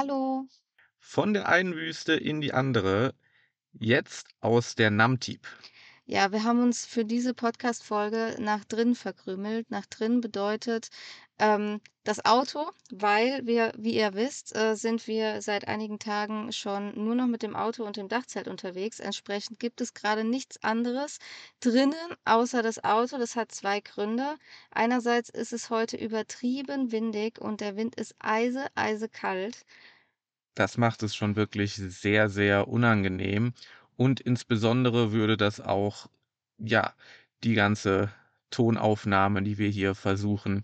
Hallo. Von der einen Wüste in die andere, jetzt aus der Namtib. Ja, wir haben uns für diese Podcast-Folge nach drin verkrümelt. Nach drin bedeutet ähm, das Auto, weil wir, wie ihr wisst, äh, sind wir seit einigen Tagen schon nur noch mit dem Auto und dem Dachzelt unterwegs. Entsprechend gibt es gerade nichts anderes drinnen außer das Auto. Das hat zwei Gründe. Einerseits ist es heute übertrieben windig und der Wind ist eise, eise kalt. Das macht es schon wirklich sehr, sehr unangenehm. Und insbesondere würde das auch, ja, die ganze Tonaufnahme, die wir hier versuchen,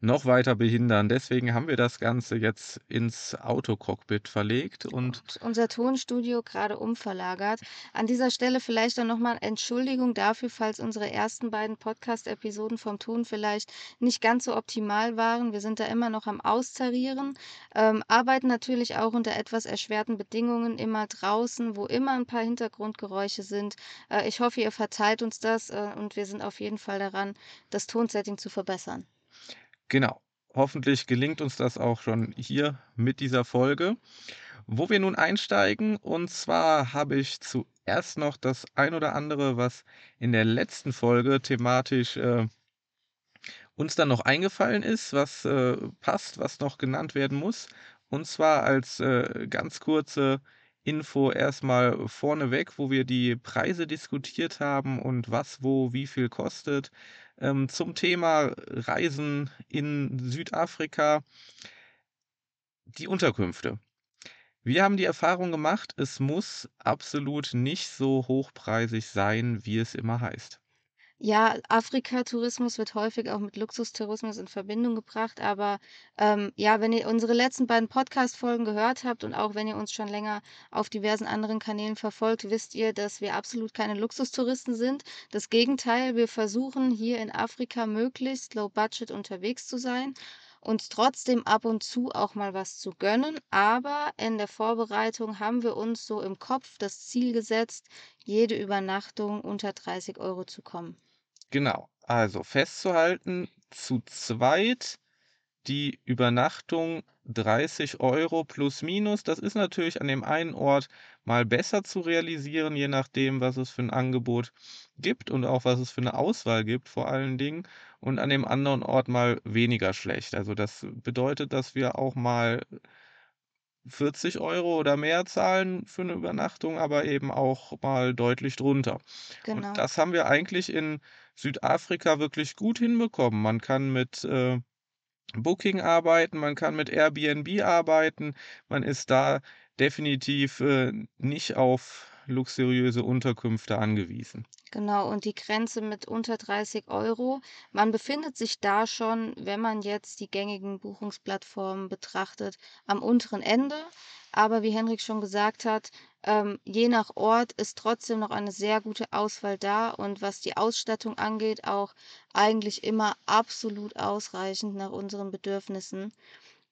noch weiter behindern. Deswegen haben wir das Ganze jetzt ins Autocockpit verlegt und und unser Tonstudio gerade umverlagert. An dieser Stelle vielleicht dann nochmal Entschuldigung dafür, falls unsere ersten beiden Podcast-Episoden vom Ton vielleicht nicht ganz so optimal waren. Wir sind da immer noch am Austarieren, ähm, arbeiten natürlich auch unter etwas erschwerten Bedingungen, immer draußen, wo immer ein paar Hintergrundgeräusche sind. Äh, ich hoffe, ihr verzeiht uns das äh, und wir sind auf jeden Fall daran, das Tonsetting zu verbessern. Genau, hoffentlich gelingt uns das auch schon hier mit dieser Folge. Wo wir nun einsteigen, und zwar habe ich zuerst noch das ein oder andere, was in der letzten Folge thematisch äh, uns dann noch eingefallen ist, was äh, passt, was noch genannt werden muss. Und zwar als äh, ganz kurze Info erstmal vorneweg, wo wir die Preise diskutiert haben und was, wo, wie viel kostet. Ähm, zum Thema Reisen in Südafrika, die Unterkünfte. Wir haben die Erfahrung gemacht, es muss absolut nicht so hochpreisig sein, wie es immer heißt. Ja, Afrika-Tourismus wird häufig auch mit Luxustourismus in Verbindung gebracht, aber ähm, ja, wenn ihr unsere letzten beiden Podcast-Folgen gehört habt und auch wenn ihr uns schon länger auf diversen anderen Kanälen verfolgt, wisst ihr, dass wir absolut keine Luxustouristen sind. Das Gegenteil, wir versuchen hier in Afrika möglichst low budget unterwegs zu sein, uns trotzdem ab und zu auch mal was zu gönnen, aber in der Vorbereitung haben wir uns so im Kopf das Ziel gesetzt, jede Übernachtung unter 30 Euro zu kommen. Genau, also festzuhalten, zu zweit die Übernachtung 30 Euro plus minus. Das ist natürlich an dem einen Ort mal besser zu realisieren, je nachdem, was es für ein Angebot gibt und auch was es für eine Auswahl gibt, vor allen Dingen. Und an dem anderen Ort mal weniger schlecht. Also das bedeutet, dass wir auch mal 40 Euro oder mehr zahlen für eine Übernachtung, aber eben auch mal deutlich drunter. Und Genau. das haben wir eigentlich in Südafrika wirklich gut hinbekommen. Man kann mit äh, Booking arbeiten, man kann mit Airbnb arbeiten. Man ist da definitiv äh, nicht auf luxuriöse Unterkünfte angewiesen. Genau, und die Grenze mit unter 30 Euro. Man befindet sich da schon, wenn man jetzt die gängigen Buchungsplattformen betrachtet, am unteren Ende. Aber wie Henrik schon gesagt hat, ähm, je nach Ort ist trotzdem noch eine sehr gute Auswahl da und was die Ausstattung angeht, auch eigentlich immer absolut ausreichend nach unseren Bedürfnissen.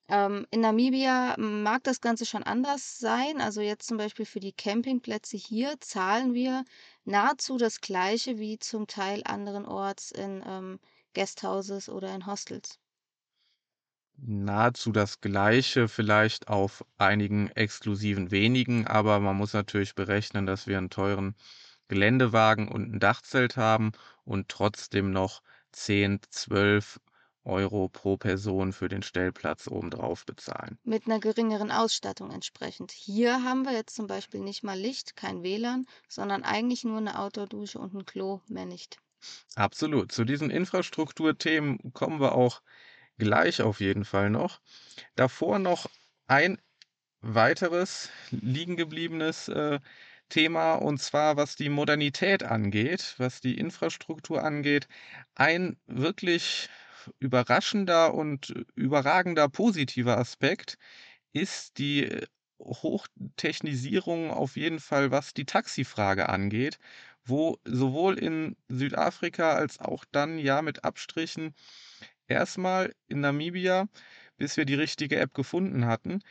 Ähm, in Namibia mag das Ganze schon anders sein. Also jetzt zum Beispiel für die Campingplätze hier zahlen wir nahezu das Gleiche wie zum Teil anderenorts in ähm, Guesthouses oder in Hostels. Nahezu das Gleiche, vielleicht auf einigen exklusiven wenigen, aber man muss natürlich berechnen, dass wir einen teuren Geländewagen und ein Dachzelt haben und trotzdem noch 10, 12 Euro pro Person für den Stellplatz obendrauf bezahlen. Mit einer geringeren Ausstattung entsprechend. Hier haben wir jetzt zum Beispiel nicht mal Licht, kein WLAN, sondern eigentlich nur eine Outdoor-Dusche und ein Klo, mehr nicht. Absolut. Zu diesen Infrastrukturthemen kommen wir auch gleich auf jeden Fall noch. Davor noch ein weiteres liegen gebliebenes äh, Thema und zwar was die Modernität angeht, was die Infrastruktur angeht. Ein wirklich überraschender und überragender positiver Aspekt ist die Hochtechnisierung auf jeden Fall, was die Taxifrage angeht, wo sowohl in Südafrika als auch dann ja mit Abstrichen erstmal in Namibia, bis wir die richtige App gefunden hatten,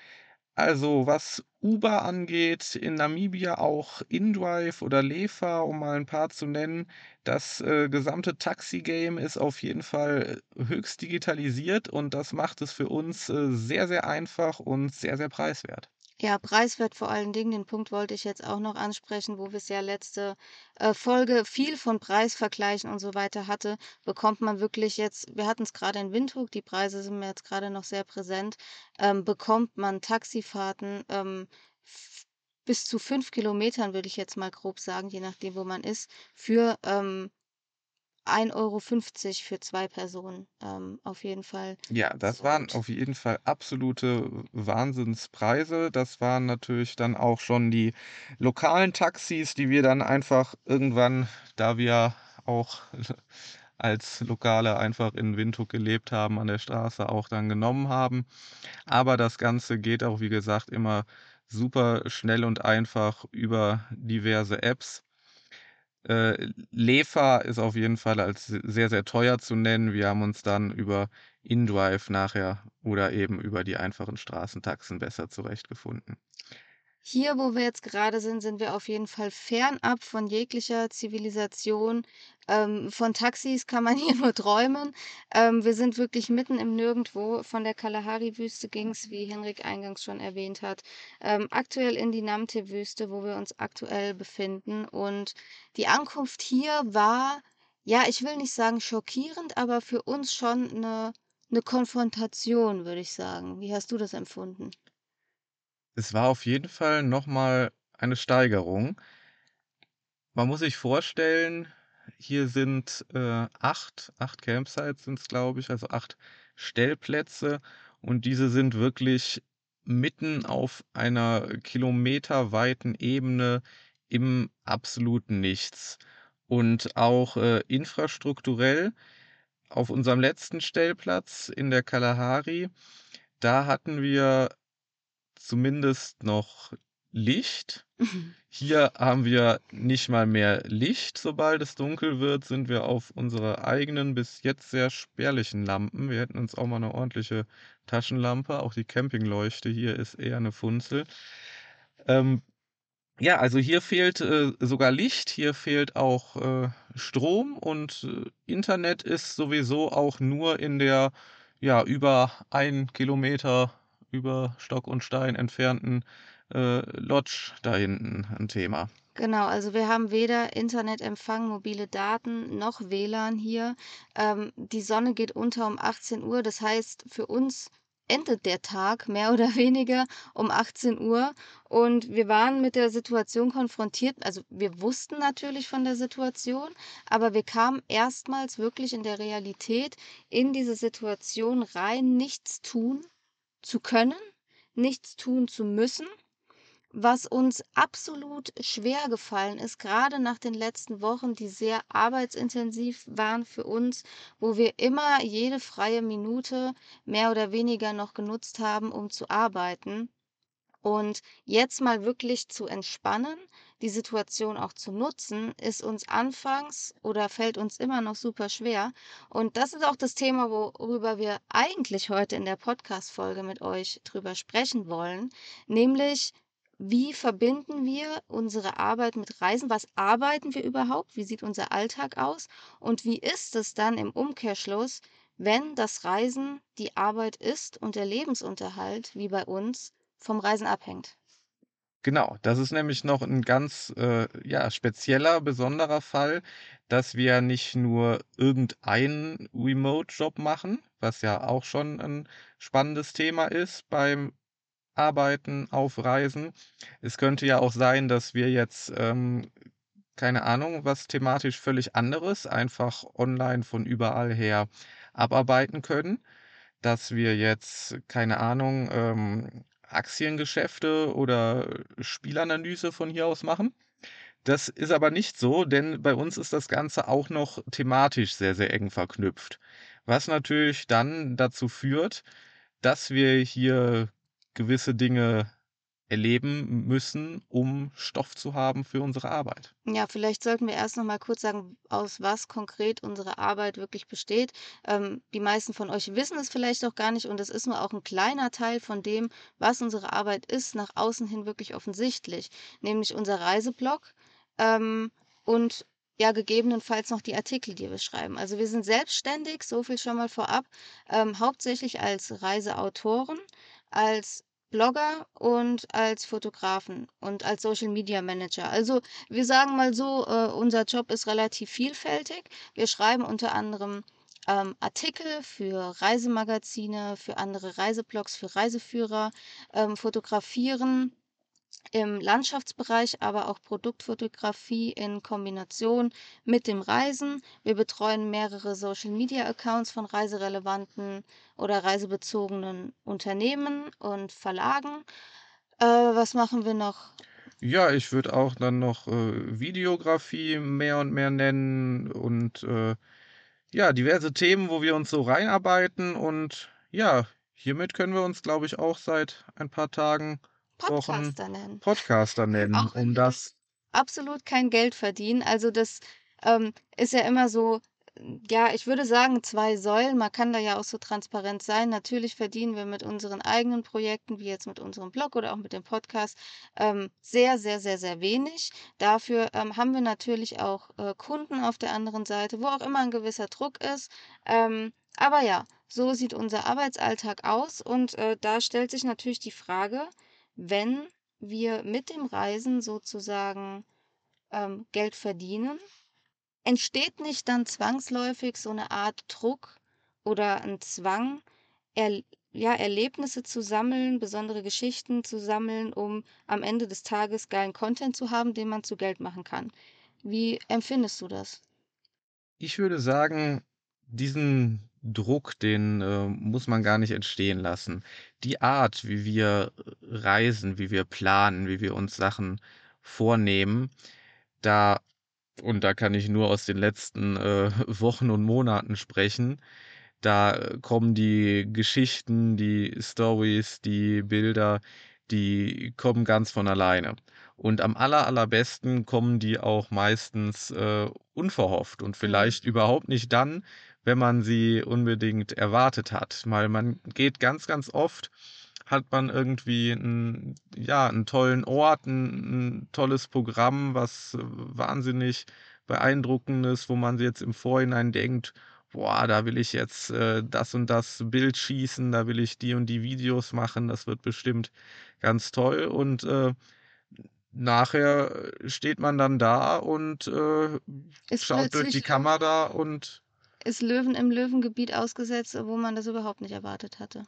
Also, was Uber angeht, in Namibia auch inDrive oder Lefa, um mal 'n paar zu nennen. Das, äh, gesamte Taxi-Game ist auf jeden Fall höchst digitalisiert und das macht es für uns, äh, sehr, sehr einfach und sehr, sehr preiswert. Ja, preiswert vor allen Dingen, den Punkt wollte ich jetzt auch noch ansprechen, wo wir's ja letzte, äh, Folge viel von Preisvergleichen und so weiter hatte, bekommt man wirklich jetzt wir hatten's grade in Windhoek, die Preise sind mir jetzt grade noch sehr präsent, ähm, bekommt man Taxifahrten, ähm, bis zu 5 Kilometern, würde ich jetzt mal grob sagen, je nachdem, wo man ist, für, ähm, 1,50 € für 2 Personen, ähm, auf jeden Fall Ja, das sehr waren auf jeden Fall absolute Wahnsinnspreise. Das waren natürlich dann auch schon die lokalen Taxis, die wir dann einfach irgendwann, da wir auch als Lokale einfach in Windhoek gelebt haben, an der Straße auch dann genommen haben. Aber das Ganze geht auch, wie gesagt, immer super schnell und einfach über diverse Apps. Äh, Lefa ist auf jeden Fall als sehr, sehr teuer zu nennen. Wir haben uns dann über inDrive nachher oder eben über die einfachen Straßentaxen besser zurechtgefunden. Hier, wo wir jetzt grade sind, sind wir auf jeden Fall fernab von jeglicher Zivilisation. Ähm, von Taxis kann man hier nur träumen. Ähm, wir sind wirklich mitten im Nirgendwo. Von der Kalahari-Wüste ging's, wie Henrik eingangs schon erwähnt hat, ähm, aktuell in die Namib-Wüste, wo wir uns aktuell befinden. Und die Ankunft hier war, ja, ich will nicht sagen schockierend, aber für uns schon 'ne 'ne Konfrontation, würde ich sagen. Wie hast du das empfunden? Es war auf jeden Fall noch mal eine Steigerung. Man muss sich vorstellen, hier sind, äh, 8 8 Campsites sind's, glaube ich, also 8 Stellplätze und diese sind wirklich mitten auf einer kilometerweiten Ebene im absoluten Nichts. Und auch, äh, infrastrukturell auf unserem letzten Stellplatz in der Kalahari, da hatten wir zumindest noch Licht. Hier haben wir nicht mal mehr Licht. Sobald es dunkel wird, sind wir auf unsere eigenen, bis jetzt sehr spärlichen Lampen. Wir hätten uns auch mal 'ne ordentliche Taschenlampe auch die Campingleuchte hier ist eher 'ne Funzel. Ähm, ja, also hier fehlt, äh, sogar Licht, hier fehlt auch, äh, Strom und, äh, Internet ist sowieso auch nur in der, ja, über 1 Kilometer über Stock und Stein entfernten, äh, Lodge da hinten 'n Thema. Genau, also wir haben weder Internetempfang, mobile Daten noch WLAN hier. Ähm, die Sonne geht unter um 18:00. Das heißt, für uns endet der Tag mehr oder weniger um 18:00 und wir waren mit der Situation konfrontiert also, wir wussten natürlich von der Situation, aber wir kamen erstmals wirklich in der Realität in diese Situation rein, nichts tun zu können, nichts tun zu müssen, was uns absolut schwergefallen ist, grade nach den letzten Wochen, die sehr arbeitsintensiv waren für uns, wo wir immer jede freie Minute mehr oder weniger noch genutzt haben, um zu arbeiten. Und jetzt mal wirklich zu entspannen, die Situation auch zu nutzen, ist uns anfangs oder fällt uns immer noch super schwer. Und das ist auch das Thema, worüber wir eigentlich heute in der Podcast-Folge mit euch drüber sprechen wollen, nämlich: Wie verbinden wir unsere Arbeit mit Reisen? Was arbeiten wir überhaupt? Wie sieht unser Alltag aus? Und wie ist es dann im Umkehrschluss, wenn das Reisen die Arbeit ist und der Lebensunterhalt, wie bei uns, vom Reisen abhängt? Genau, das ist nämlich noch 'n ganz, äh, ja, spezieller, besonderer Fall, dass wir nicht nur irgendeinen Remote-Job machen, was ja auch schon 'n spannendes Thema ist beim Arbeiten auf Reisen. Es könnte ja auch sein, dass wir jetzt, ähm, keine Ahnung, was thematisch völlig anderes einfach online von überall her abarbeiten können, dass wir jetzt, keine Ahnung, ähm, Aktiengeschäfte oder Spielanalyse von hier aus machen. Das ist aber nicht so, denn bei uns ist das Ganze auch noch thematisch sehr, sehr eng verknüpft, was natürlich dann dazu führt, dass wir hier gewisse Dinge erleben müssen, um Stoff zu haben für unsere Arbeit. Ja, vielleicht sollten wir erst noch mal kurz sagen, aus was konkret unsere Arbeit wirklich besteht. Ähm, die meisten von euch wissen es vielleicht auch gar nicht und es ist nur auch ein kleiner Teil von dem, was unsere Arbeit ist, nach außen hin wirklich offensichtlich, nämlich unser Reiseblog, ähm, und ja, gegebenenfalls noch die Artikel, die wir schreiben. Also, wir sind selbstständig, so viel schon mal vorab, ähm, hauptsächlich als Reiseautoren, als Blogger und als Fotografen und als Social Media Manager. Also, wir sagen mal so, äh, unser Job ist relativ vielfältig. Wir schreiben unter anderem, ähm, Artikel für Reisemagazine, für andere Reiseblogs, für Reiseführer, ähm, fotografieren im Landschaftsbereich, aber auch Produktfotografie in Kombination mit dem Reisen. Wir betreuen mehrere Social-Media-Accounts von reiserelevanten oder reisebezogenen Unternehmen und Verlagen. Äh, was machen wir noch? Ja, ich würde auch dann noch, äh, Videografie mehr und mehr nennen und, äh, ja, diverse Themen, wo wir uns so reinarbeiten und ja, hiermit können wir uns, glaube ich, auch seit ein paar Tagen Podcaster nennen. Podcaster nennen, Auch um das absolut kein Geld verdienen. Also das, ähm, ist ja immer so, ja, ich würde sagen, 2 Säulen. Man kann da ja auch so transparent sein. Natürlich verdienen wir mit unseren eigenen Projekten, wie jetzt mit unserem Blog oder auch mit dem Podcast, ähm, sehr, sehr, sehr, sehr wenig. Dafür, ähm, haben wir natürlich auch, äh, Kunden auf der anderen Seite, wo auch immer ein gewisser Druck ist. Ähm, aber ja, so sieht unser Arbeitsalltag aus und, äh, da stellt sich natürlich die Frage wenn wir mit dem Reisen sozusagen, ähm, Geld verdienen, entsteht nicht dann zwangsläufig so eine Art Druck oder ein Zwang, erl ja, Erlebnisse zu sammeln, besondere Geschichten zu sammeln, um am Ende des Tages geilen Content zu haben, den man zu Geld machen kann. Wie empfindest du das? Ich würde sagen, diesen Druck, den, äh, muss man gar nicht entstehen lassen. Die Art, wie wir reisen, wie wir planen, wie wir uns Sachen vornehmen, da und da kann ich nur aus den letzten, äh, Wochen und Monaten sprechen, da kommen die Geschichten, die Storys, die Bilder, die kommen ganz von alleine. Und am aller allerbesten kommen die auch meistens, äh, unverhofft und Mhm. vielleicht überhaupt nicht dann, wenn man sie unbedingt erwartet hat. Weil man geht ganz, ganz oft hat man irgendwie 'n ja, 'n tollen Ort, 'n 'n tolles Programm, was wahnsinnig beeindruckend ist, wo man jetzt im Vorhinein denkt: „Boah, da will ich jetzt, äh, das und das Bild schießen, da will ich die und die Videos machen, das wird bestimmt ganz toll.“ Und, äh, nachher steht man dann da und, äh, schaut durch die Kamera und ist Löwen im Löwengebiet ausgesetzt, wo man das überhaupt nicht erwartet hatte.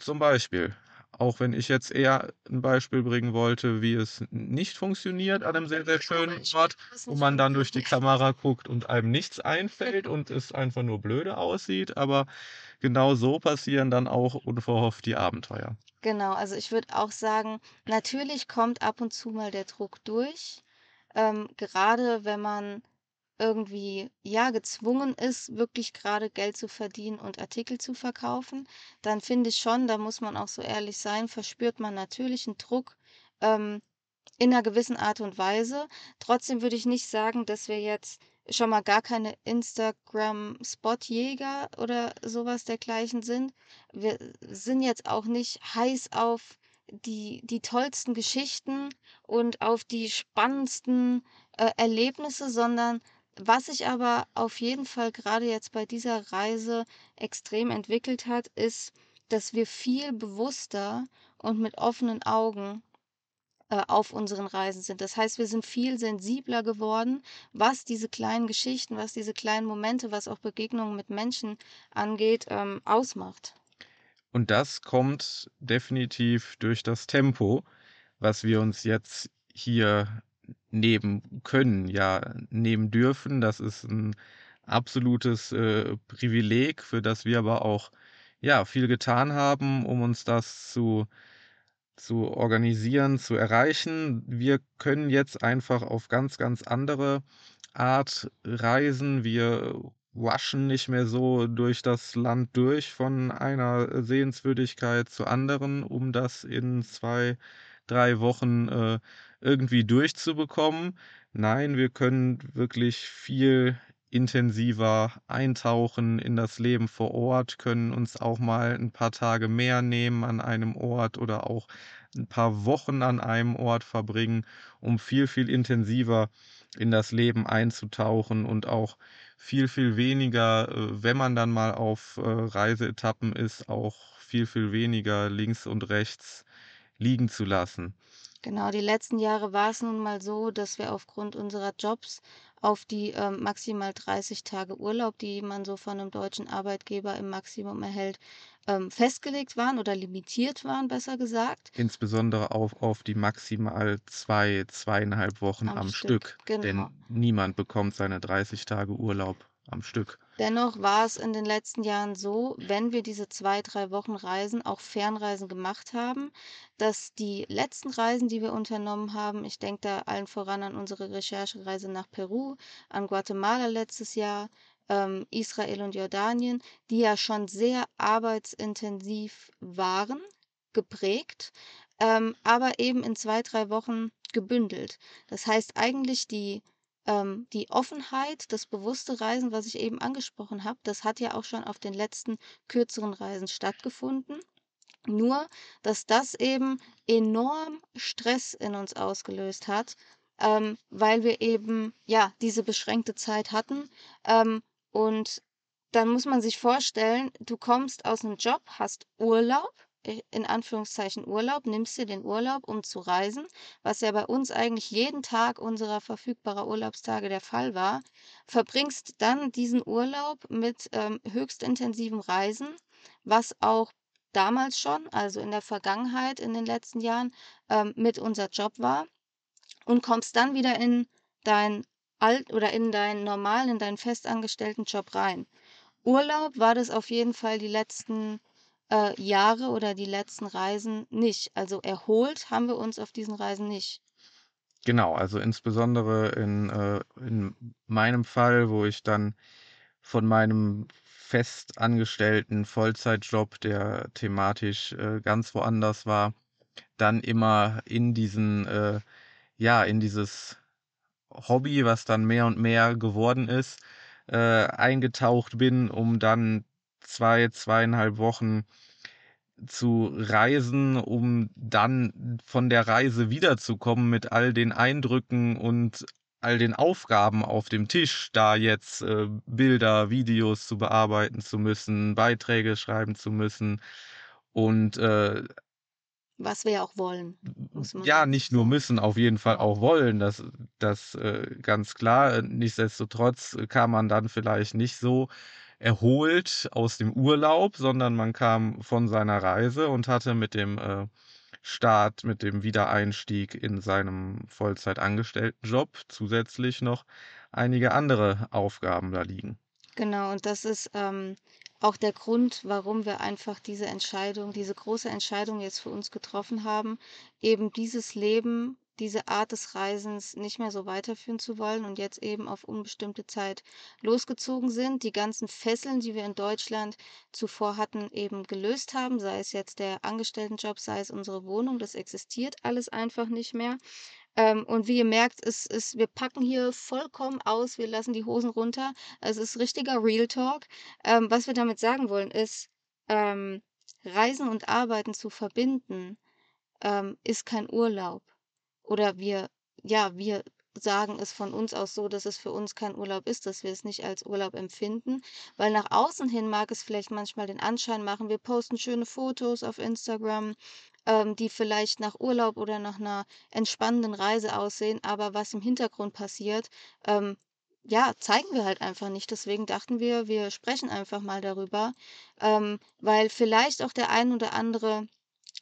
Zum Beispiel. Auch wenn ich jetzt eher 'n Beispiel bringen wollte, wie es nicht funktioniert an 'nem sehr, sehr schönen Ort, wo man dann durch die. Kamera guckt und einem nichts einfällt und es einfach nur blöde aussieht, aber genau so passieren dann auch unverhofft die Abenteuer. Genau, also ich würde auch sagen, natürlich kommt ab und zu mal der Druck durch, ähm, gerade wenn man irgendwie, ja, gezwungen ist, wirklich gerade Geld zu verdienen und Artikel zu verkaufen, dann finde ich schon, da muss man auch so ehrlich sein, verspürt man natürlich 'n Druck, ähm, in 'ner gewissen Art und Weise. Trotzdem würde ich nicht sagen, dass wir jetzt schon mal gar keine Instagram-Spotjäger oder so was dergleichen sind. Wir sind jetzt auch nicht heiß auf die die tollsten Geschichten und auf die spannendsten, äh, Erlebnisse, sondern was sich aber auf jeden Fall grade jetzt bei dieser Reise extrem entwickelt hat, ist, dass wir viel bewusster und mit offenen Augen, äh, auf unseren Reisen sind. Das heißt, wir sind viel sensibler geworden, was diese kleinen Geschichten, was diese kleinen Momente, was auch Begegnungen mit Menschen angeht, ähm, ausmacht. Und das kommt definitiv durch das Tempo, was wir uns jetzt hier nehmen können, ja, nehmen dürfen. Das ist 'n absolutes, äh, Privileg, für das wir aber auch, ja, viel getan haben, um uns das zu zu organisieren, zu erreichen. Wir können jetzt einfach auf ganz, ganz andere Art reisen. Wir waschen nicht mehr so durch das Land durch von einer Sehenswürdigkeit zur anderen, um das in 2, 3 Wochen, äh, irgendwie durchzubekommen. Nein, wir können wirklich viel intensiver eintauchen in das Leben vor Ort, können uns auch mal 'n paar Tage mehr nehmen an einem Ort oder auch 'n paar Wochen an einem Ort verbringen, um viel, viel intensiver in das Leben einzutauchen und auch viel, viel weniger, äh, wenn man dann mal auf, äh, Reiseetappen ist, auch viel, viel weniger links und rechts liegen zu lassen. Genau, die letzten Jahre war es nun mal so, dass wir aufgrund unserer Jobs auf die, ähm, maximal 30 Tage Urlaub, die man so von 'nem deutschen Arbeitgeber im Maximum erhält, ähm, festgelegt waren oder limitiert waren, besser gesagt. Insbesondere auf auf die maximal 2, 2,5 Wochen Am am Stück, Stück, genau. denn niemand bekommt seine 30 Tage Urlaub am Stück. Dennoch war es in den letzten Jahren so, wenn wir diese 2, 3 Wochen Reisen, auch Fernreisen gemacht haben, dass die letzten Reisen, die wir unternommen haben ich denke da allen voran an unsere Recherchereise nach Peru, an Guatemala letztes Jahr, ähm, Israel und Jordanien, die ja schon sehr arbeitsintensiv waren, geprägt, ähm, aber eben in 2, 3 Wochen gebündelt. Das heißt eigentlich die ähm, die Offenheit, das bewusste Reisen, was ich eben angesprochen habe, das hat ja auch schon auf den letzten kürzeren Reisen stattgefunden. Nur, dass das eben enorm Stress in uns ausgelöst hat, ähm, weil wir eben, ja, diese beschränkte Zeit hatten. Ähm, und dann muss man sich vorstellen, du kommst aus 'nem Job, hast Urlaub, in Anführungszeichen Urlaub, nimmst dir den Urlaub, um zu reisen, was ja bei uns eigentlich jeden Tag unserer verfügbarer Urlaubstage der Fall war, verbringst dann diesen Urlaub mit, ähm, höchst intensivem Reisen, was auch damals schon, also in der Vergangenheit in den letzten Jahren, ähm, mit unser Job war und kommst dann wieder in dein alt oder in deinen normalen in deinen festangestellten Job rein. Urlaub war das auf jeden Fall die letzten, äh, Jahre oder die letzten Reisen nicht. Also erholt haben wir uns auf diesen Reisen nicht. Genau, also insbesondere in, äh in meinem Fall, wo ich dann von meinem festangestellten Vollzeitjob, der thematisch, äh, ganz woanders war, dann immer in diesen, äh ja, in dieses Hobby, was dann mehr und mehr geworden ist, äh, eingetaucht bin, um dann 2, 2,5 Wochen zu reisen, um dann von der Reise wiederzukommen mit all den Eindrücken und all den Aufgaben auf dem Tisch, da jetzt, äh, Bilder, Videos zu bearbeiten zu müssen, Beiträge schreiben zu müssen und, äh Was wir auch wollen, ja, nicht nur müssen, auf jeden Fall auch wollen, das das, äh, ganz klar. Nichtsdestotrotz kam man dann vielleicht nicht so erholt aus dem Urlaub, sondern man kam von seiner Reise und hatte mit dem, äh, Start, mit dem Wiedereinstieg in seinem Vollzeitangestelltenjob zusätzlich noch einige andere Aufgaben da liegen. Genau, und das ist, ähm, auch der Grund, warum wir einfach diese Entscheidung diese große Entscheidung jetzt für uns getroffen haben, eben dieses Leben, diese Art des Reisens nicht mehr so weiterführen zu wollen und jetzt eben auf unbestimmte Zeit losgezogen sind, die ganzen Fesseln, die wir in Deutschland zuvor hatten, eben gelöst haben, sei es jetzt der Angestelltenjob, sei es unsere Wohnung, das existiert alles einfach nicht mehr. Ähm, und wie ihr merkt, es ist wir packen hier vollkommen aus, wir lassen die Hosen runter. Es ist richtiger Real Talk. Ähm, was wir damit sagen wollen, ist, ähm, Reisen und Arbeiten zu verbinden, ist kein Urlaub. Oder wir ja, wir sagen es von uns aus so, dass es für uns kein Urlaub ist, dass wir es nicht als Urlaub empfinden, weil nach außen hin mag es vielleicht manchmal den Anschein machen, wir posten schöne Fotos auf Instagram, ähm, die vielleicht nach Urlaub oder nach 'ner entspannenden Reise aussehen, aber was im Hintergrund passiert, ähm, ja, zeigen wir halt einfach nicht. Deswegen dachten wir, wir sprechen einfach mal darüber, ähm, weil vielleicht auch der ein oder andere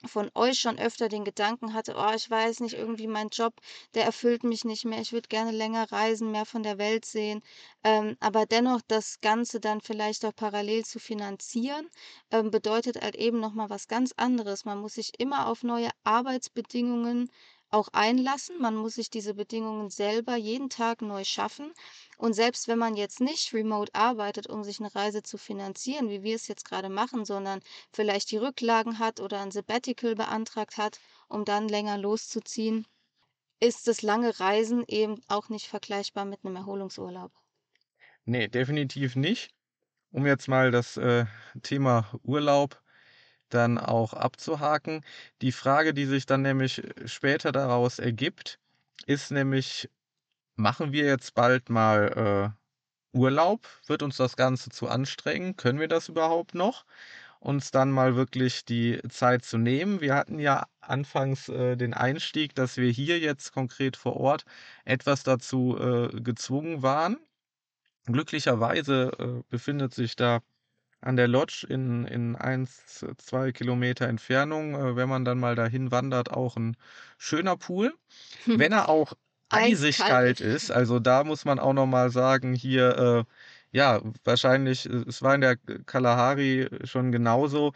von euch schon öfter den Gedanken hatte: „Oh, ich weiß nicht, irgendwie mein Job, der erfüllt mich nicht mehr. Ich würde gerne länger reisen, mehr von der Welt sehen.“ Ähm, aber dennoch das Ganze dann vielleicht auch parallel zu finanzieren, ähm, bedeutet halt eben noch mal was ganz anderes. Man muss sich immer auf neue Arbeitsbedingungen auch einlassen. Man muss sich diese Bedingungen selber jeden Tag neu schaffen. Und selbst wenn man jetzt nicht remote arbeitet, um sich eine Reise zu finanzieren, wie wir es jetzt gerade machen, sondern vielleicht die Rücklagen hat oder ein Sabbatical beantragt hat, um dann länger loszuziehen, ist das lange Reisen eben auch nicht vergleichbar mit einem Erholungsurlaub. Ne, definitiv nicht. Um jetzt mal das, äh, Thema Urlaub dann auch abzuhaken. Die Frage, die sich dann nämlich äh, später daraus ergibt, ist nämlich: Machen wir jetzt bald mal, äh, Urlaub? Wird uns das Ganze zu anstrengend? Können wir das überhaupt noch? Uns dann mal wirklich die Zeit zu nehmen. Wir hatten ja anfangs, äh, den Einstieg, dass wir hier jetzt konkret vor Ort etwas dazu, äh, gezwungen waren. Glücklicherweise, äh, befindet sich da an der Lodge in in 1, 2 Kilometer Entfernung, äh, wenn man dann mal dahin wandert, auch ein schöner Pool. Wenn er auch eisig kalt ist, also da muss man auch noch mal sagen, hier, äh, ja, wahrscheinlich äh, es war in der Kalahari schon genauso.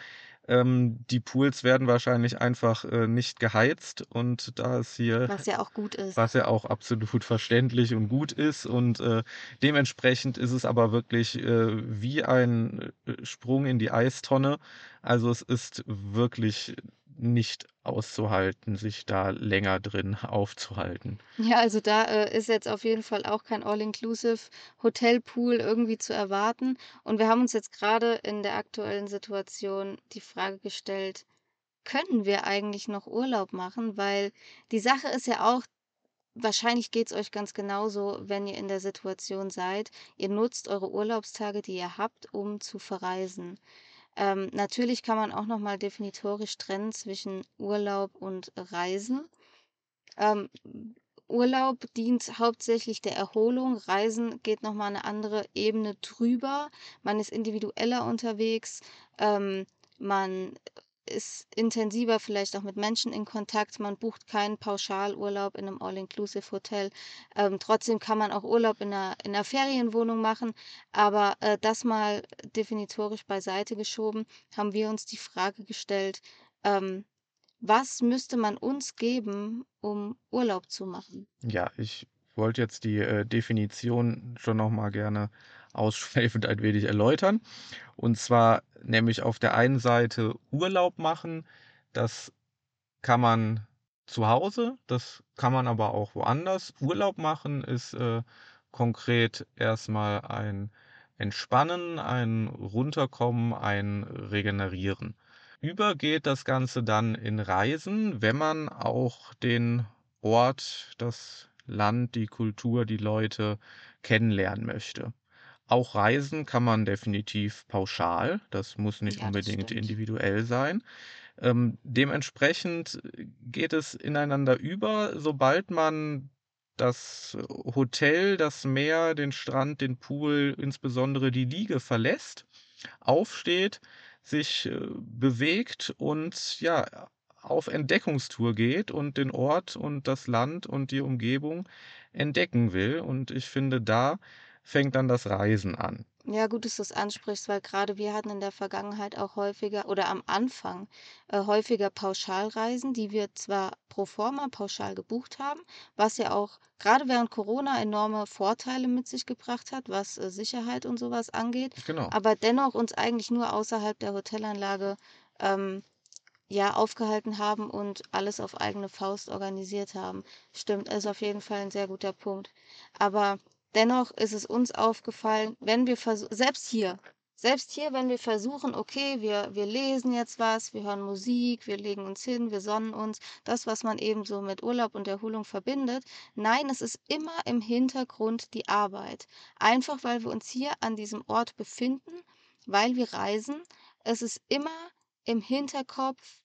Ähm, die Pools werden wahrscheinlich einfach, äh, nicht geheizt und da ist hier Was ja auch gut ist. was ja auch absolut verständlich und gut ist und, äh, dementsprechend ist es aber wirklich, äh, wie ein, äh, Sprung in die Eistonne. Also, es ist wirklich nicht auszuhalten, sich da länger drin aufzuhalten. Ja, also da, äh, ist jetzt auf jeden Fall auch kein All-Inclusive Hotelpool irgendwie zu erwarten. Und wir haben uns jetzt gerade in der aktuellen Situation die Frage gestellt: „Können wir eigentlich noch Urlaub machen?“ Weil die Sache ist ja auch wahrscheinlich geht's euch ganz genauso, wenn ihr in der Situation seid, ihr nutzt eure Urlaubstage, die ihr habt, um zu verreisen. Ähm, natürlich kann man auch noch mal definitorisch trennen zwischen Urlaub und Reisen. Ähm, Urlaub dient hauptsächlich der Erholung, Reisen geht noch mal 'ne andere Ebene drüber. Man ist individueller unterwegs, ähm, man ist intensiver vielleicht auch mit Menschen in Kontakt. Man bucht keinen Pauschalurlaub in 'nem All-Inclusive-Hotel. Ähm, trotzdem kann man auch Urlaub in 'ner in 'ner Ferienwohnung machen, aber, äh, das mal definitorisch beiseite geschoben, haben wir uns die Frage gestellt, ähm was müsste man uns geben, um Urlaub zu machen? Ja, ich wollte jetzt die, äh, Definition schon noch mal gerne ausschweifend ein wenig erläutern. Und zwar nämlich auf der einen Seite Urlaub machen, das kann man zu Hause, das kann man aber auch woanders. Urlaub machen ist, äh, konkret erstmal ein Entspannen, ein Runterkommen, ein Regenerieren. Über geht das Ganze dann in Reisen, wenn man auch den Ort, das Land, die Kultur, die Leute kennenlernen möchte. Auch reisen kann man definitiv pauschal, das muss nicht Ja, das unbedingt stimmt. individuell sein. Ähm, dementsprechend geht es ineinander über, sobald man das Hotel, das Meer, den Strand, den Pool, insbesondere die Liege verlässt, aufsteht, sich, äh, bewegt und ja, auf Entdeckungstour geht und den Ort und das Land und die Umgebung entdecken will. Und ich finde, da fängt dann das Reisen an. Ja, gut, dass du's ansprichst, weil grade wir hatten in der Vergangenheit auch häufiger oder am Anfang, äh, häufiger Pauschalreisen, die wir zwar pro forma pauschal gebucht haben, was ja auch grade während Corona enorme Vorteile mit sich gebracht hat, was, äh, Sicherheit und so was angeht, Genau. aber dennoch uns eigentlich nur außerhalb der Hotelanlage, ähm, ja, aufgehalten haben und alles auf eigene Faust organisiert haben. Stimmt, ist auf jeden Fall 'n sehr guter Punkt. Aber dennoch ist es uns aufgefallen, wenn wir selbst hier selbst hier, wenn wir versuchen, okay, wir wir lesen jetzt was, wir hören Musik, wir legen uns hin, wir sonnen uns, das, was man eben so mit Urlaub und Erholung verbindet. Nein, es ist immer im Hintergrund die Arbeit. Einfach, weil wir uns hier an diesem Ort befinden, weil wir reisen. Es ist immer im Hinterkopf,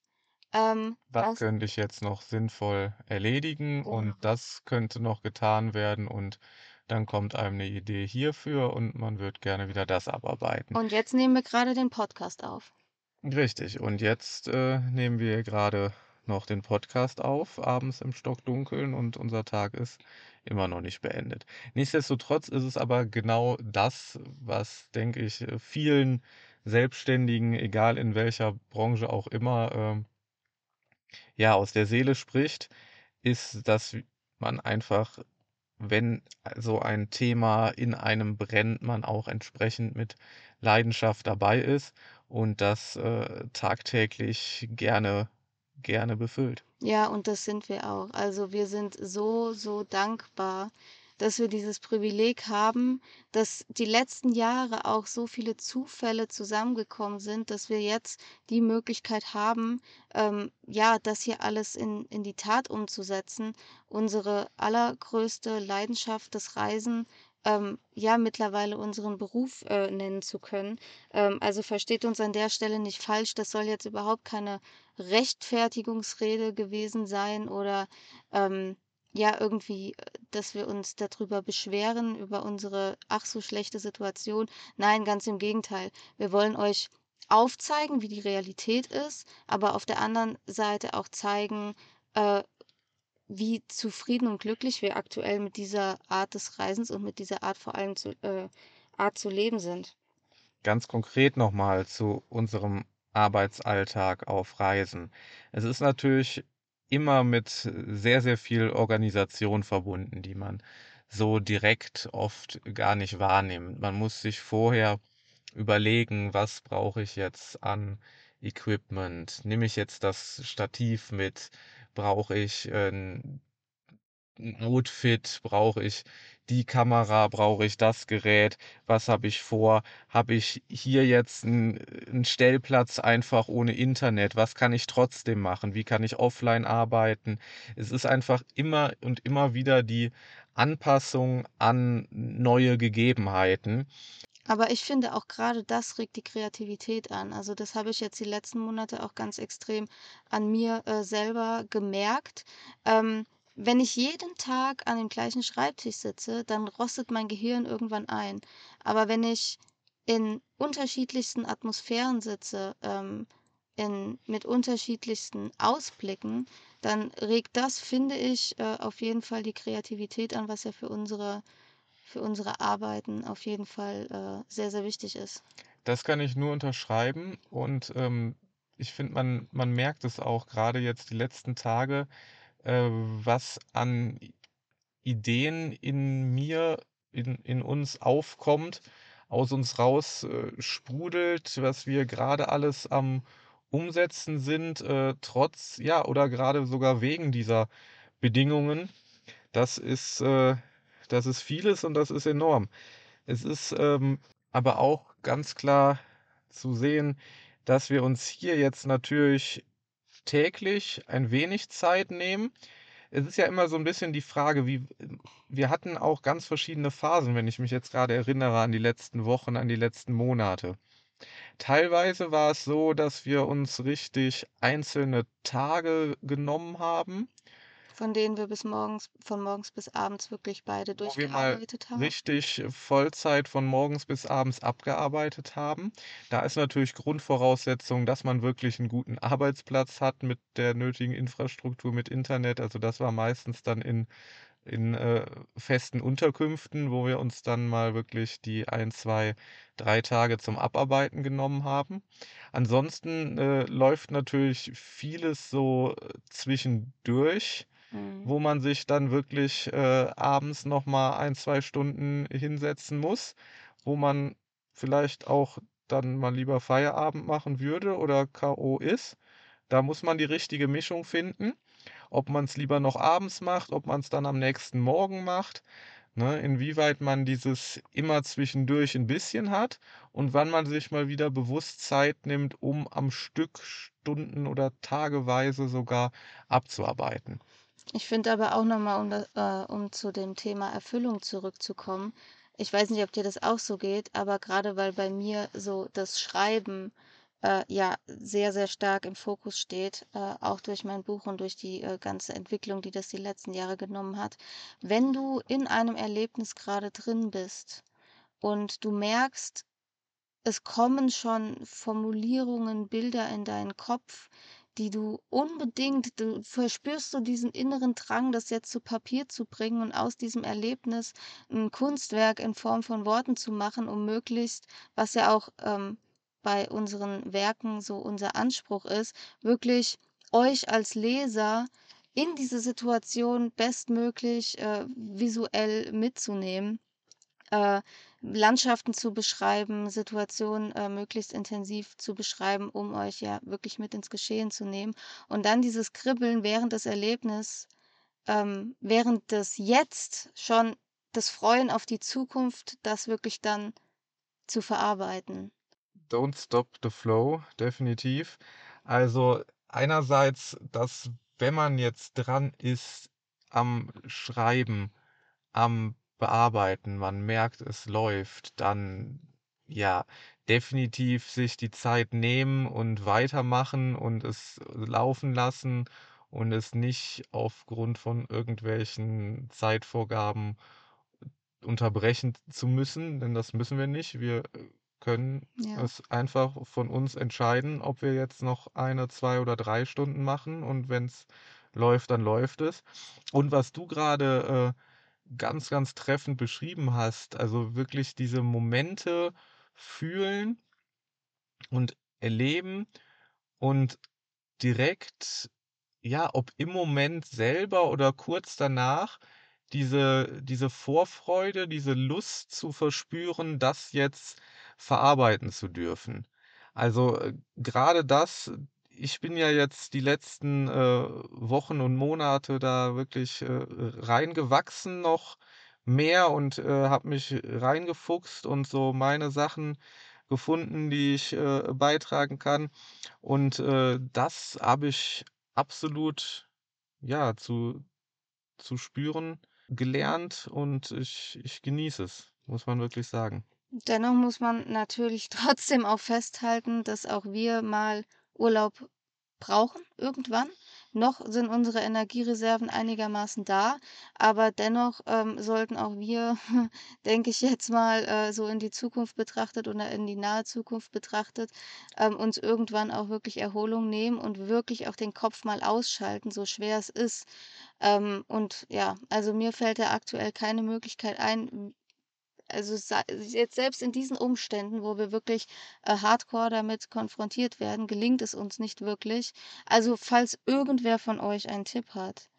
ähm, Was was könnte ich jetzt noch sinnvoll erledigen und Genau. das könnte noch getan werden und dann kommt einem 'ne Idee hierfür und man würde gerne wieder das abarbeiten. Und jetzt nehmen wir grade den Podcast auf. Richtig. Und jetzt, äh, nehmen wir grade noch den Podcast auf, abends im Stockdunkeln und unser Tag ist immer noch nicht beendet. Nichtsdestotrotz ist es aber genau das, was, denke ich, äh, vielen Selbstständigen, egal in welcher Branche auch immer, ähm ja, aus der Seele spricht. ist, dass man einfach, wenn so ein Thema in einem brennt, man auch entsprechend mit Leidenschaft dabei ist und das, äh, tagtäglich gerne gerne befüllt. Ja, und das sind wir auch. Also, wir sind so, so dankbar, dass wir dieses Privileg haben, dass die letzten Jahre auch so viele Zufälle zusammengekommen sind, dass wir jetzt die Möglichkeit haben, ähm, ja, das hier alles in in die Tat umzusetzen. Unsere allergrößte Leidenschaft, das Reisen, ähm, ja, mittlerweile unseren Beruf, äh, nennen zu können. Ähm, also, versteht uns an der Stelle nicht falsch, das soll jetzt überhaupt keine Rechtfertigungsrede gewesen sein oder, ähm, ja, irgendwie, äh, dass wir uns darüber beschweren, über unsere ach so schlechte Situation. Nein, ganz im Gegenteil. Wir wollen euch aufzeigen, wie die Realität ist, aber auf der anderen Seite auch zeigen, äh, wie zufrieden und glücklich wir aktuell mit dieser Art des Reisens und mit dieser Art vor allem zu äh, Art zu leben sind. Ganz konkret noch mal zu unserem Arbeitsalltag auf Reisen. Es ist natürlich immer mit sehr, sehr viel Organisation verbunden, die man so direkt oft gar nicht wahrnimmt. Man muss sich vorher überlegen: „Was brauche ich jetzt an Equipment? Nehme ich jetzt das Stativ mit? Brauche ich, äh, 'n 'n Outfit? Brauche ich die Kamera? Brauche ich das Gerät? Was habe ich vor? Habe ich hier jetzt 'n 'n Stellplatz einfach ohne Internet? Was kann ich trotzdem machen? Wie kann ich offline arbeiten?“ Es ist einfach immer und immer wieder die Anpassung an neue Gegebenheiten. Aber ich finde auch gerade das regt die Kreativität an. Also, das habe ich jetzt die letzten Monate auch ganz extrem an mir, äh, selber gemerkt. Ähm, wenn ich jeden Tag an dem gleichen Schreibtisch sitze, dann rostet mein Gehirn irgendwann ein. Aber wenn ich in unterschiedlichsten Atmosphären sitze, ähm, in mit unterschiedlichsten Ausblicken, dann regt das, finde ich, äh, auf jeden Fall die Kreativität an, was ja für unsere für unsere Arbeiten auf jeden Fall, äh, sehr, sehr wichtig ist. Das kann ich nur unterschreiben und, ähm, ich finde, man man merkt es auch grade jetzt die letzten Tage, äh, was an Ideen in mir, in in uns aufkommt, aus uns raus, äh, sprudelt, was wir grade alles am Umsetzen sind, äh, trotz ja, oder grade sogar wegen dieser Bedingungen. Das ist, äh das ist vieles und das ist enorm. Es ist, ähm, aber auch ganz klar zu sehen, dass wir uns hier jetzt natürlich täglich ein wenig Zeit nehmen. Es ist ja immer so 'n bisschen die Frage, wie wir hatten auch ganz verschiedene Phasen, wenn ich mich jetzt grade erinnere an die letzten Wochen, an die letzten Monate. Teilweise war es so, dass wir uns richtig einzelne Tage genommen haben Von denen wir bis morgens von morgens bis abends wirklich beide durchgearbeitet haben? richtig Vollzeit von morgens bis abends abgearbeitet haben. Da ist natürlich Grundvoraussetzung, dass man wirklich 'n guten Arbeitsplatz hat mit der nötigen Infrastruktur, mit Internet. Also, das war meistens dann in in, äh, festen Unterkünften, wo wir uns dann mal wirklich die 1, 2, 3 Tage zum Abarbeiten genommen haben. Ansonsten, äh, läuft natürlich vieles so zwischendurch, Mhm. wo man sich dann wirklich, äh, abends noch mal 1, 2 Stunden hinsetzen muss, wo man vielleicht auch dann mal lieber Feierabend machen würde oder K.O. ist. Da muss man die richtige Mischung finden, ob man's lieber noch abends macht, ob man's dann am nächsten Morgen macht, ne? Inwieweit man dieses immer zwischendurch 'n bisschen hat und wann man sich mal wieder bewusst Zeit nimmt, um am Stück Stunden oder tageweise sogar abzuarbeiten. Ich finde aber auch noch mal, um äh, um zu dem Thema Erfüllung zurückzukommen. Ich weiß nicht, ob dir das auch so geht, aber grade weil bei mir so das Schreiben, äh, ja, sehr, sehr stark im Fokus steht, äh, auch durch mein Buch und durch die, äh, ganze Entwicklung, die das die letzten Jahre genommen hat. Wenn du in einem Erlebnis grade drin bist und du merkst, es kommen schon Formulierungen, Bilder in deinen Kopf, die du unbedingt du verspürst so diesen inneren Drang, das jetzt zu Papier zu bringen und aus diesem Erlebnis 'n Kunstwerk in Form von Worten zu machen, um möglichst was ja auch, ähm, bei unseren Werken so unser Anspruch ist, wirklich euch als Leser in diese Situation bestmöglich, äh, visuell mitzunehmen, äh, Landschaften zu beschreiben, Situationen, äh, möglichst intensiv zu beschreiben, um euch ja wirklich mit ins Geschehen zu nehmen. Und dann dieses Kribbeln während des Erlebnis ähm, während des Jetzt schon das Freuen auf die Zukunft, das wirklich dann zu verarbeiten. Don't stop the flow, definitiv. Also einerseits, dass wenn man jetzt dran ist am Schreiben, am Bearbeiten, man merkt, es läuft, dann ja, definitiv sich die Zeit nehmen und weitermachen und es laufen lassen und es nicht aufgrund von irgendwelchen Zeitvorgaben unterbrechen zu müssen, denn das müssen wir nicht. Wir äh, können Ja. es einfach von uns entscheiden, ob wir jetzt noch eine, zwei oder drei Stunden machen und wenn es läuft, dann läuft es. Und was du gerade äh, ganz, ganz treffend beschrieben hast, also wirklich diese Momente fühlen und erleben und direkt, ja, ob im Moment selber oder kurz danach, diese diese Vorfreude, diese Lust zu verspüren, das jetzt verarbeiten zu dürfen. Also, äh, grade das ich bin ja jetzt die letzten, äh, Wochen und Monate da wirklich, äh, reingewachsen noch mehr und, äh, habe mich reingefuchst und so meine Sachen gefunden, die ich, äh, beitragen kann. Und, äh, das habe ich absolut, ja, zu zu spüren gelernt und ich ich genieße es, muss man wirklich sagen. Dennoch muss man natürlich trotzdem auch festhalten, dass auch wir mal Urlaub brauchen irgendwann. Noch sind unsere Energiereserven einigermaßen da, aber dennoch, ähm, sollten auch wir, denke ich jetzt mal, äh, so in die Zukunft betrachtet oder in die nahe Zukunft betrachtet, ähm, uns irgendwann auch wirklich Erholung nehmen und wirklich auch den Kopf mal ausschalten, so schwer es ist. Ähm, und ja, also mir fällt da aktuell keine Möglichkeit ein, also jetzt selbst in diesen Umständen, wo wir wirklich, äh, hardcore damit konfrontiert werden, gelingt es uns nicht wirklich. Also, falls irgendwer von euch einen Tipp hat,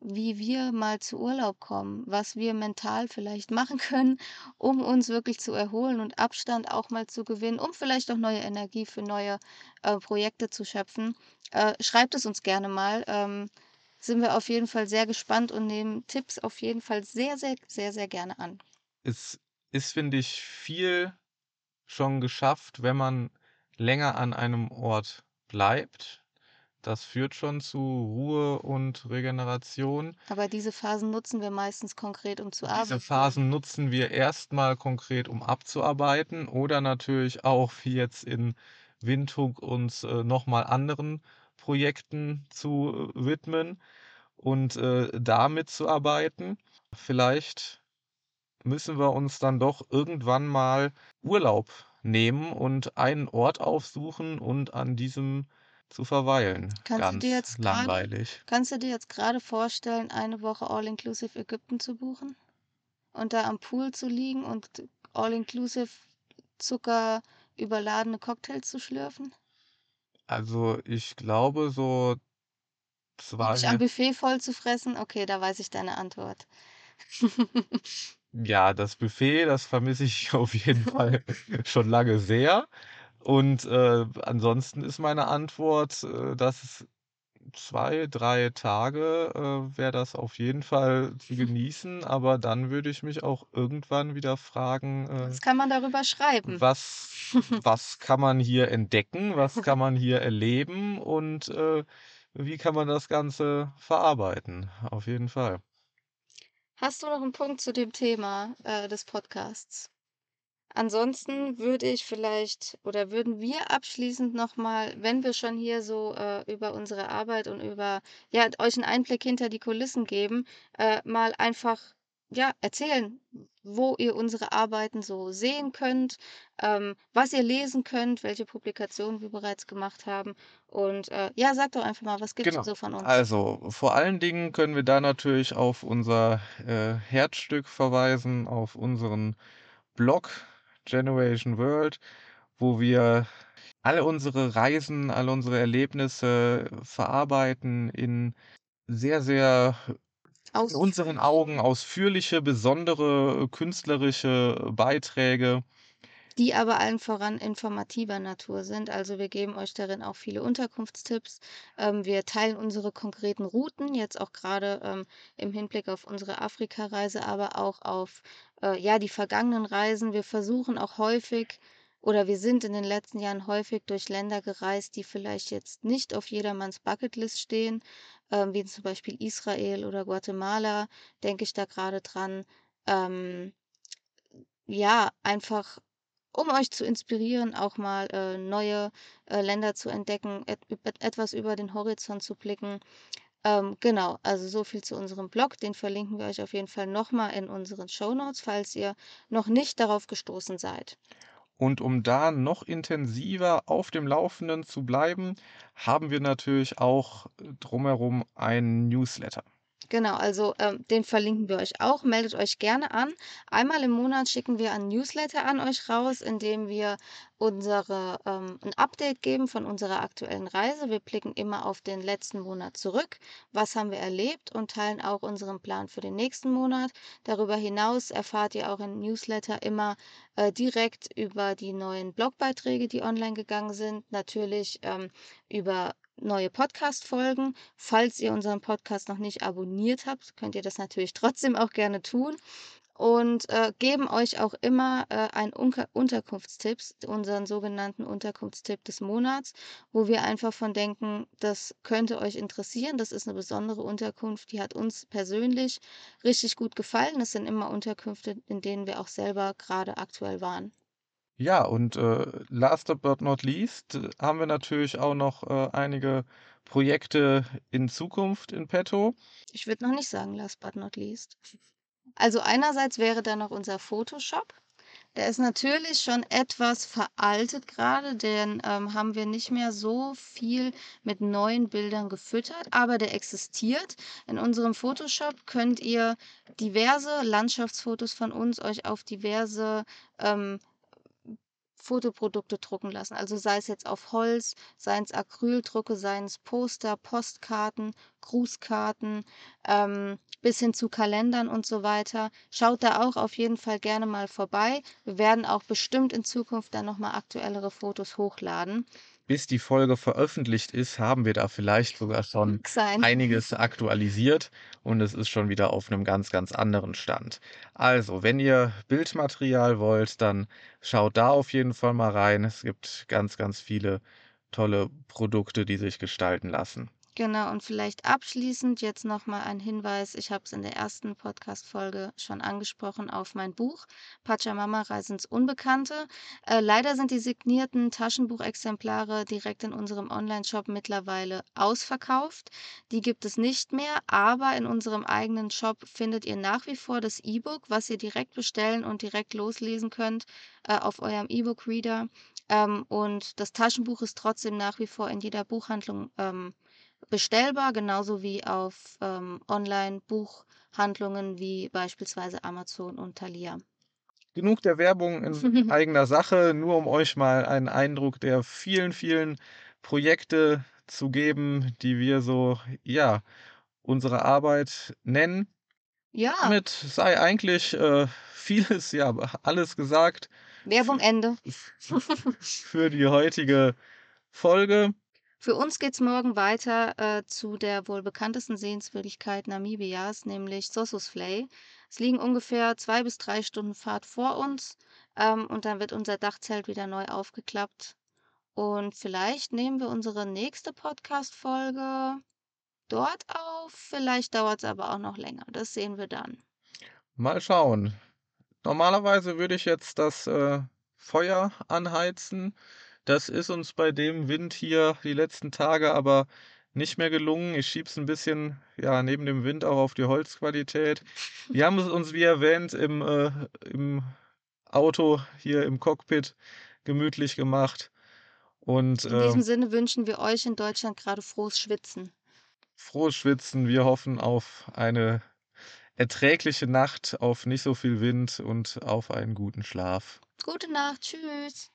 wie wir mal zu Urlaub kommen, was wir mental vielleicht machen können, um uns wirklich zu erholen und Abstand auch mal zu gewinnen, um vielleicht auch neue Energie für neue, äh, Projekte zu schöpfen, äh, schreibt es uns gerne mal. Ähm, sind wir auf jeden Fall sehr gespannt und nehmen Tipps auf jeden Fall sehr, sehr, sehr, sehr gerne an. Es ist, finde ich, viel schon geschafft, wenn man länger an einem Ort bleibt. Das führt schon zu Ruhe und Regeneration. Aber diese Phasen nutzen wir meistens konkret, um zu Diese arbeiten. Phasen nutzen wir erstmal konkret, um abzuarbeiten oder natürlich auch wie jetzt in Windhoek uns, äh, noch mal anderen Projekten zu, äh, widmen und, äh, da mitzuarbeiten. Vielleicht müssen wir uns dann doch irgendwann mal Urlaub nehmen und einen Ort aufsuchen und an diesem zu verweilen. Kannst du dir Ganz jetzt langweilig. kannst du dir jetzt grade vorstellen, eine Woche all inclusive Ägypten zu buchen und da am Pool zu liegen und all inclusive zuckerüberladene Cocktails zu schlürfen? Also, ich glaube, so 2 dich am Buffet voll zu fressen? Okay, da weiß ich deine Antwort. Ja, das Buffet, das vermisse ich auf jeden Fall schon lange sehr. Und, äh, ansonsten ist meine Antwort, äh, dass 2, 3 Tage, äh, wäre das auf jeden Fall zu genießen, aber dann würde ich mich auch irgendwann wieder fragen, äh Was kann man darüber schreiben? was was kann man hier entdecken? Was kann man hier erleben? Und, äh, wie kann man das Ganze verarbeiten? Auf jeden Fall. Hast du noch 'n Punkt zu dem Thema, äh, des Podcasts? Ansonsten würde ich vielleicht oder würden wir abschließend noch mal, wenn wir schon hier so, äh, über unsere Arbeit und über ja, euch 'n Einblick hinter die Kulissen geben, äh, mal einfach, ja, erzählen, wo ihr unsere Arbeiten so sehen könnt, ähm, was ihr lesen könnt, welche Publikationen wir bereits gemacht haben. Und, äh, ja, sag doch einfach mal, was gibt's denn Genau. so von uns? Also, vor allen Dingen können wir da natürlich auf unser, äh, Herzstück verweisen, auf unseren Blog Generation World, wo wir alle unsere Reisen, alle unsere Erlebnisse verarbeiten in sehr, sehr in unseren. Augen ausführliche, besondere künstlerische Beiträge. Die aber allen voran informativer Natur sind. Also, wir geben euch darin auch viele Unterkunftstipps. Ähm, wir teilen unsere konkreten Routen, jetzt auch grade, ähm, im Hinblick auf unsere Afrikareise, aber auch auf, äh, ja, die vergangenen Reisen. Wir versuchen auch häufig oder wir sind in den letzten Jahren häufig durch Länder gereist, die vielleicht jetzt nicht auf jedermanns Bucketlist stehen, ähm, wie zum Beispiel Israel oder Guatemala, denke ich da grade dran. Ähm, ja, einfach um euch zu inspirieren, auch mal, äh, neue, äh, Länder zu entdecken, et et etwas über den Horizont zu blicken. Ähm, genau, also so viel zu unserem Blog. Den verlinken wir euch auf jeden Fall noch mal in unseren Shownotes, falls ihr noch nicht darauf gestoßen seid. Und um da noch intensiver auf dem Laufenden zu bleiben, haben wir natürlich auch, drumherum einen Newsletter. Genau, also, ähm, den verlinken wir euch auch. Meldet euch gerne an. Einmal im Monat schicken wir ein Newsletter an euch raus, in dem wir unsere ähm, 'n Update geben von unserer aktuellen Reise. Wir blicken immer auf den letzten Monat zurück. Was haben wir erlebt? Und teilen auch unseren Plan für den nächsten Monat. Darüber hinaus erfahrt ihr auch im Newsletter immer, äh, direkt über die neuen Blogbeiträge, die online gegangen sind. Natürlich, ähm, über neue Podcast-Folgen. Falls ihr unseren Podcast noch nicht abonniert habt, könnt ihr das natürlich trotzdem auch gerne tun und, äh, geben euch auch immer, äh, einen Unker Unterkunftstipps, unseren sogenannten Unterkunftstipp des Monats, wo wir einfach von denken, das könnte euch interessieren. Das ist 'ne besondere Unterkunft, die hat uns persönlich richtig gut gefallen. Das sind immer Unterkünfte, in denen wir auch selber grade aktuell waren. Ja, und, äh, last but not least haben wir natürlich auch noch, äh, einige Projekte in Zukunft in petto. Ich würde noch nicht sagen last but not least. Also, einerseits wäre da noch unser Fotoshop. Der ist natürlich schon etwas veraltet grade, den, ähm, haben wir nicht mehr so viel mit neuen Bildern gefüttert, aber der existiert. In unserem Fotoshop könnt ihr diverse Landschaftsfotos von uns euch auf diverse, ähm, Fotoprodukte drucken lassen. Also, sei es jetzt auf Holz, seien's Acryldrucke, seien's Poster, Postkarten, Grußkarten, ähm, bis hin zu Kalendern und so weiter. Schaut da auch auf jeden Fall gerne mal vorbei. Wir werden auch bestimmt in Zukunft dann noch mal aktuellere Fotos hochladen. Bis die Folge veröffentlicht ist, haben wir da vielleicht sogar schon einiges aktualisiert und es ist schon wieder auf 'nem ganz, ganz anderen Stand. Also, wenn ihr Bildmaterial wollt, dann schaut da auf jeden Fall mal rein. Es gibt ganz, ganz viele tolle Produkte, die sich gestalten lassen. Genau, und vielleicht abschließend jetzt noch mal ein Hinweis. Ich habe es in der ersten Podcast-Folge schon angesprochen auf mein Buch „Pachamama, Reise ins Unbekannte“. Äh, leider sind die signierten Taschenbuchexemplare direkt in unserem Onlineshop mittlerweile ausverkauft. Die gibt es nicht mehr, aber in unserem eigenen Shop findet ihr nach wie vor das E-Book, was ihr direkt bestellen und direkt loslesen könnt, äh, auf eurem E-Book-Reader. Ähm, und das Taschenbuch ist trotzdem nach wie vor in jeder Buchhandlung, ähm, bestellbar, genauso wie auf, ähm, Online-Buchhandlungen wie beispielsweise Amazon und Thalia. Genug der Werbung in eigener Sache, nur um euch mal einen Eindruck der vielen, vielen Projekte zu geben, die wir so, ja, unsere Arbeit nennen. Ja. Damit sei eigentlich, äh, vieles, ja, alles gesagt Werbung Ende. für die heutige Folge. Für uns geht's morgen weiter, äh, zu der wohl bekanntesten Sehenswürdigkeit Namibias, nämlich Sossusvlei. Es liegen ungefähr 2 bis 3 Stunden Fahrt vor uns, ähm, und dann wird unser Dachzelt wieder neu aufgeklappt. Und vielleicht nehmen wir unsere nächste Podcast-Folge dort auf, vielleicht dauert's aber auch noch länger. Das sehen wir dann. Mal schauen. Normalerweise würde ich jetzt das, äh, Feuer anheizen. Das ist uns bei dem Wind hier die letzten Tage aber nicht mehr gelungen. Ich schiebe es 'n bisschen, ja, neben dem Wind auch auf die Holzqualität. Wir haben es uns, wie erwähnt, im, äh im Auto hier im Cockpit gemütlich gemacht und, In diesem äh Sinne wünschen wir euch in Deutschland grade frohes Schwitzen. Frohes Schwitzen. Wir hoffen auf eine erträgliche Nacht, auf nicht so viel Wind und auf einen guten Schlaf. Gute Nacht. Tschüss.